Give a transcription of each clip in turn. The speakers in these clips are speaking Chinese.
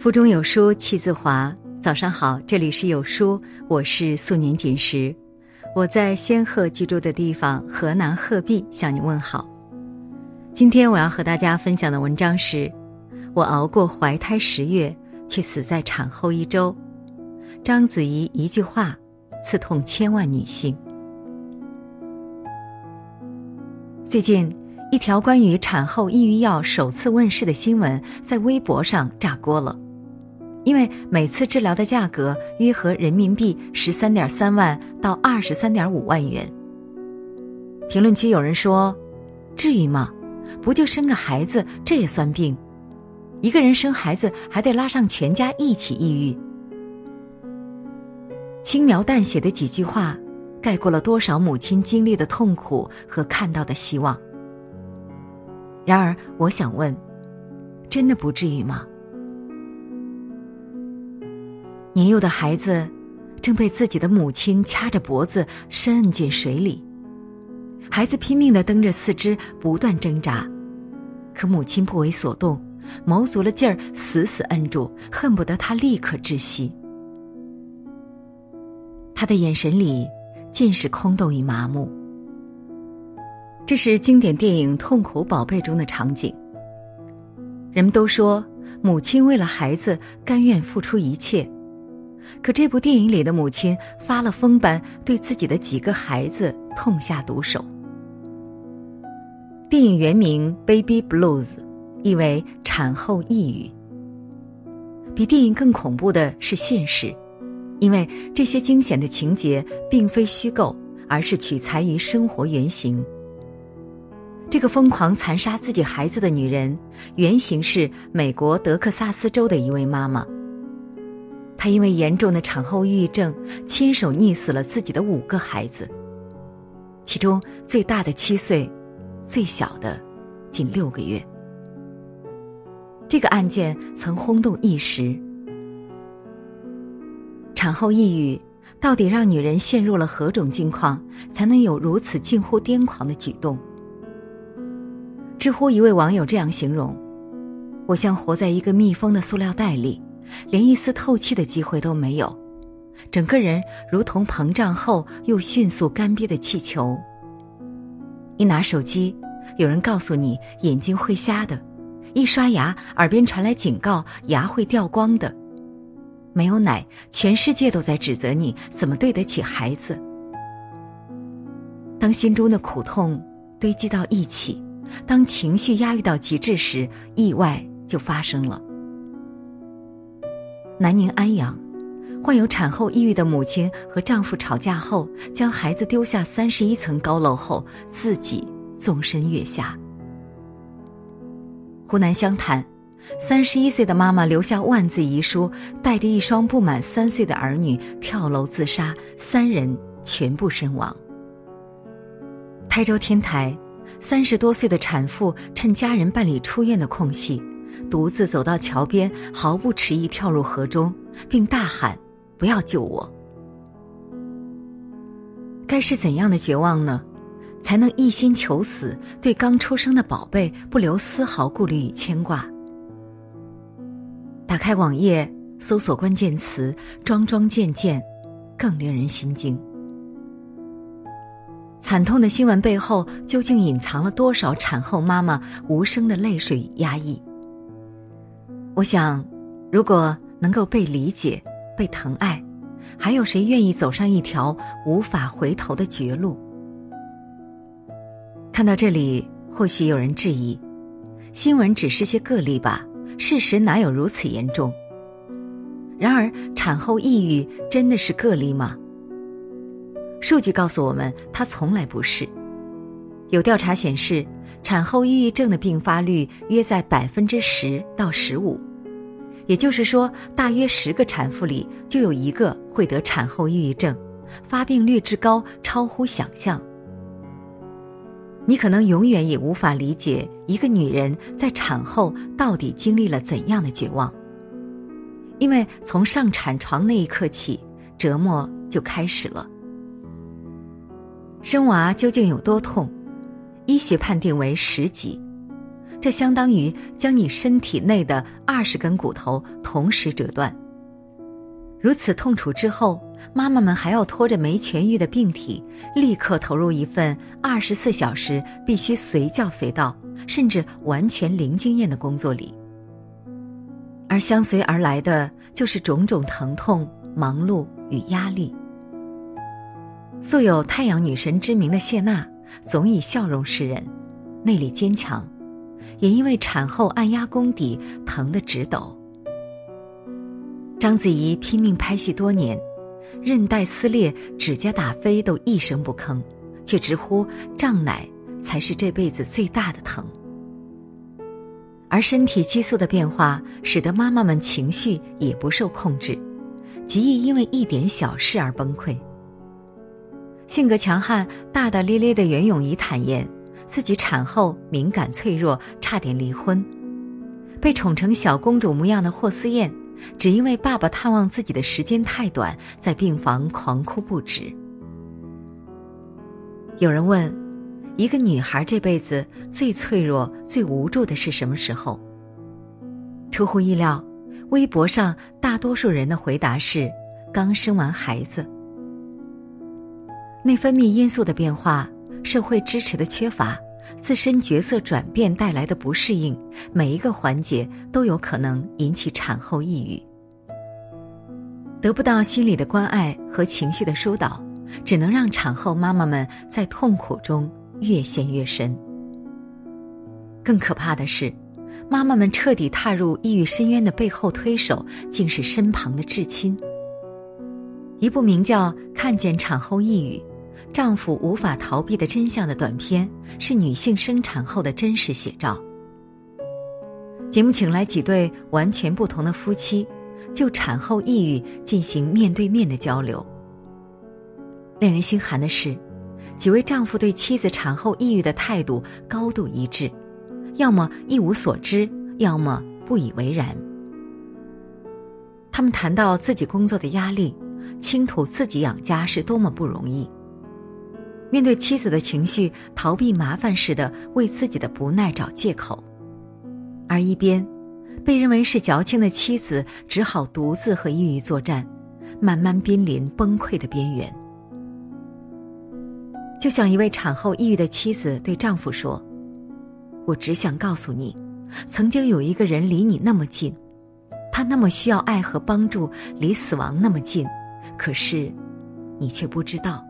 腹中有书气自华。早上好，这里是有书，我是素年锦时，我在仙鹤居住的地方河南鹤壁向你问好。今天我要和大家分享的文章是：我熬过怀胎十月，却死在产后一周。章子怡一句话，刺痛千万女性。最近。一条关于产后抑郁药首次问世的新闻在微博上炸锅了，因为每次治疗的价格约合人民币十三点三万到二十三点五万元。评论区有人说：“至于吗？不就生个孩子，这也算病？一个人生孩子还得拉上全家一起抑郁。”轻描淡写的几句话，盖过了多少母亲经历的痛苦和看到的希望。然而，我想问，真的不至于吗？年幼的孩子正被自己的母亲掐着脖子深摁进水里，孩子拼命的蹬着四肢，不断挣扎，可母亲不为所动，卯足了劲儿，死死摁住，恨不得他立刻窒息。他的眼神里尽是空洞与麻木。这是经典电影《痛苦宝贝》中的场景。人们都说母亲为了孩子甘愿付出一切，可这部电影里的母亲发了疯般对自己的几个孩子痛下毒手。电影原名《Baby Blues》，意为产后抑郁。比电影更恐怖的是现实，因为这些惊险的情节并非虚构，而是取材于生活原型。这个疯狂残杀自己孩子的女人，原型是美国德克萨斯州的一位妈妈。她因为严重的产后抑郁症，亲手溺死了自己的五个孩子，其中最大的七岁，最小的仅六个月。这个案件曾轰动一时。产后抑郁到底让女人陷入了何种境况，才能有如此近乎癫狂的举动？知乎一位网友这样形容：“我像活在一个密封的塑料袋里，连一丝透气的机会都没有，整个人如同膨胀后又迅速干瘪的气球。一拿手机，有人告诉你眼睛会瞎的；一刷牙，耳边传来警告牙会掉光的；没有奶，全世界都在指责你怎么对得起孩子。当心中的苦痛堆积到一起。”当情绪压抑到极致时，意外就发生了。南宁安阳，患有产后抑郁的母亲和丈夫吵架后，将孩子丢下三十一层高楼后，自己纵身跃下。湖南湘潭，三十一岁的妈妈留下万字遗书，带着一双不满三岁的儿女跳楼自杀，三人全部身亡。台州天台。三十多岁的产妇趁家人办理出院的空隙，独自走到桥边，毫不迟疑跳入河中，并大喊：“不要救我！”该是怎样的绝望呢？才能一心求死，对刚出生的宝贝不留丝毫顾虑与牵挂？打开网页，搜索关键词“桩桩件件”，更令人心惊。惨痛的新闻背后，究竟隐藏了多少产后妈妈无声的泪水与压抑？我想，如果能够被理解、被疼爱，还有谁愿意走上一条无法回头的绝路？看到这里，或许有人质疑：新闻只是些个例吧？事实哪有如此严重？然而，产后抑郁真的是个例吗？数据告诉我们，它从来不是。有调查显示，产后抑郁症的并发率约在百分之十到十五，也就是说，大约十个产妇里就有一个会得产后抑郁症，发病率之高超乎想象。你可能永远也无法理解一个女人在产后到底经历了怎样的绝望，因为从上产床那一刻起，折磨就开始了。生娃究竟有多痛？医学判定为十级，这相当于将你身体内的二十根骨头同时折断。如此痛楚之后，妈妈们还要拖着没痊愈的病体，立刻投入一份二十四小时必须随叫随到，甚至完全零经验的工作里。而相随而来的就是种种疼痛、忙碌与压力。素有“太阳女神”之名的谢娜，总以笑容示人，内里坚强，也因为产后按压宫底，疼得直抖。章子怡拼命拍戏多年，韧带撕裂、指甲打飞都一声不吭，却直呼胀奶才是这辈子最大的疼。而身体激素的变化，使得妈妈们情绪也不受控制，极易因为一点小事而崩溃。性格强悍、大大咧咧的袁咏仪坦言，自己产后敏感脆弱，差点离婚，被宠成小公主模样的霍思燕。只因为爸爸探望自己的时间太短，在病房狂哭不止。有人问：一个女孩这辈子最脆弱、最无助的是什么时候？出乎意料，微博上大多数人的回答是：刚生完孩子。内分泌因素的变化、社会支持的缺乏、自身角色转变带来的不适应，每一个环节都有可能引起产后抑郁。得不到心理的关爱和情绪的疏导，只能让产后妈妈们在痛苦中越陷越深。更可怕的是，妈妈们彻底踏入抑郁深渊的背后推手，竟是身旁的至亲。一部名叫《看见产后抑郁》。丈夫无法逃避的真相的短片，是女性生产后的真实写照。节目请来几对完全不同的夫妻，就产后抑郁进行面对面的交流。令人心寒的是，几位丈夫对妻子产后抑郁的态度高度一致，要么一无所知，要么不以为然。他们谈到自己工作的压力，倾吐自己养家是多么不容易。面对妻子的情绪，逃避麻烦似的为自己的不耐找借口，而一边，被认为是矫情的妻子只好独自和抑郁作战，慢慢濒临崩溃的边缘。就像一位产后抑郁的妻子对丈夫说：“我只想告诉你，曾经有一个人离你那么近，他那么需要爱和帮助，离死亡那么近，可是，你却不知道。”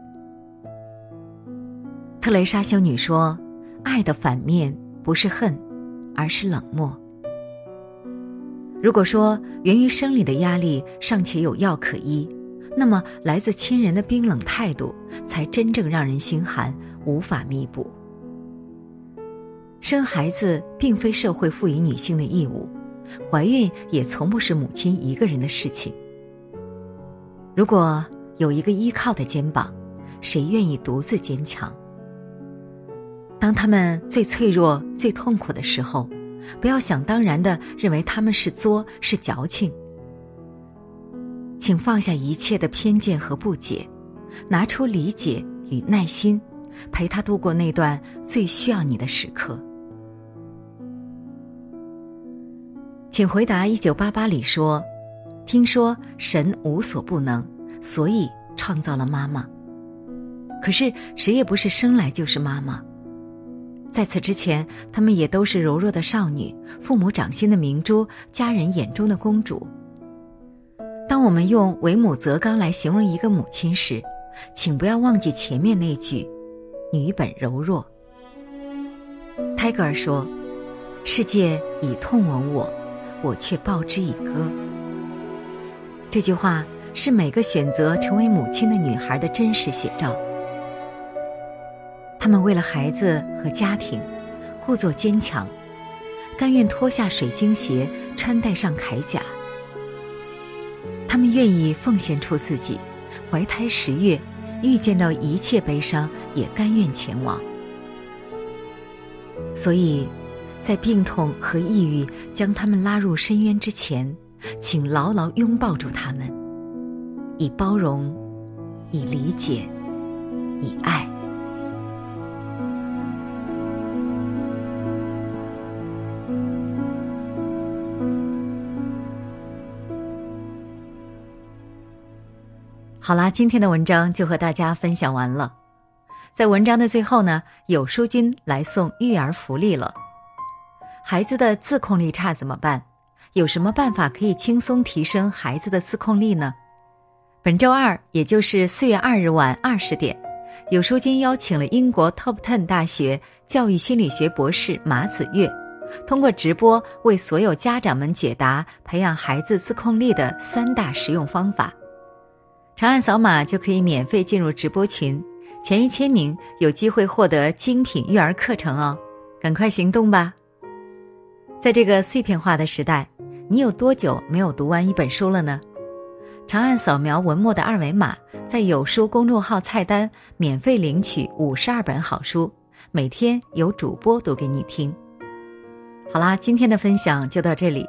特蕾莎修女说：“爱的反面不是恨，而是冷漠。如果说源于生理的压力尚且有药可医，那么来自亲人的冰冷态度才真正让人心寒，无法弥补。生孩子并非社会赋予女性的义务，怀孕也从不是母亲一个人的事情。如果有一个依靠的肩膀，谁愿意独自坚强？”当他们最脆弱、最痛苦的时候，不要想当然的认为他们是作、是矫情。请放下一切的偏见和不解，拿出理解与耐心，陪他度过那段最需要你的时刻。请回答一九八八里说：“听说神无所不能，所以创造了妈妈。可是谁也不是生来就是妈妈。”在此之前，她们也都是柔弱的少女，父母掌心的明珠，家人眼中的公主。当我们用“为母则刚”来形容一个母亲时，请不要忘记前面那句“女本柔弱”。泰戈尔说：“世界以痛吻我，我却报之以歌。”这句话是每个选择成为母亲的女孩的真实写照。他们为了孩子和家庭，故作坚强，甘愿脱下水晶鞋，穿戴上铠甲。他们愿意奉献出自己，怀胎十月，遇见到一切悲伤，也甘愿前往。所以，在病痛和抑郁将他们拉入深渊之前，请牢牢拥抱住他们，以包容，以理解，以爱。好啦，今天的文章就和大家分享完了。在文章的最后呢，有书君来送育儿福利了。孩子的自控力差怎么办？有什么办法可以轻松提升孩子的自控力呢？本周二，也就是四月二日晚二十点，有书君邀请了英国 Top Ten 大学教育心理学博士马子月，通过直播为所有家长们解答培养孩子自控力的三大实用方法。长按扫码就可以免费进入直播群。前一千名有机会获得精品育儿课程哦，赶快行动吧！在这个碎片化的时代，你有多久没有读完一本书了呢？长按扫描文末的二维码，在有书公众号菜单免费领取五十二本好书，每天有主播读给你听。好啦，今天的分享就到这里。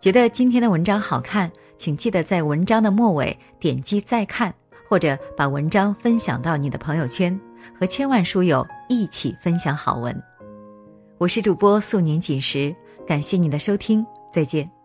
觉得今天的文章好看，请记得在文章的末尾点击再看。或者把文章分享到你的朋友圈，和千万书友一起分享好文。我是主播素年锦时，感谢你的收听，再见。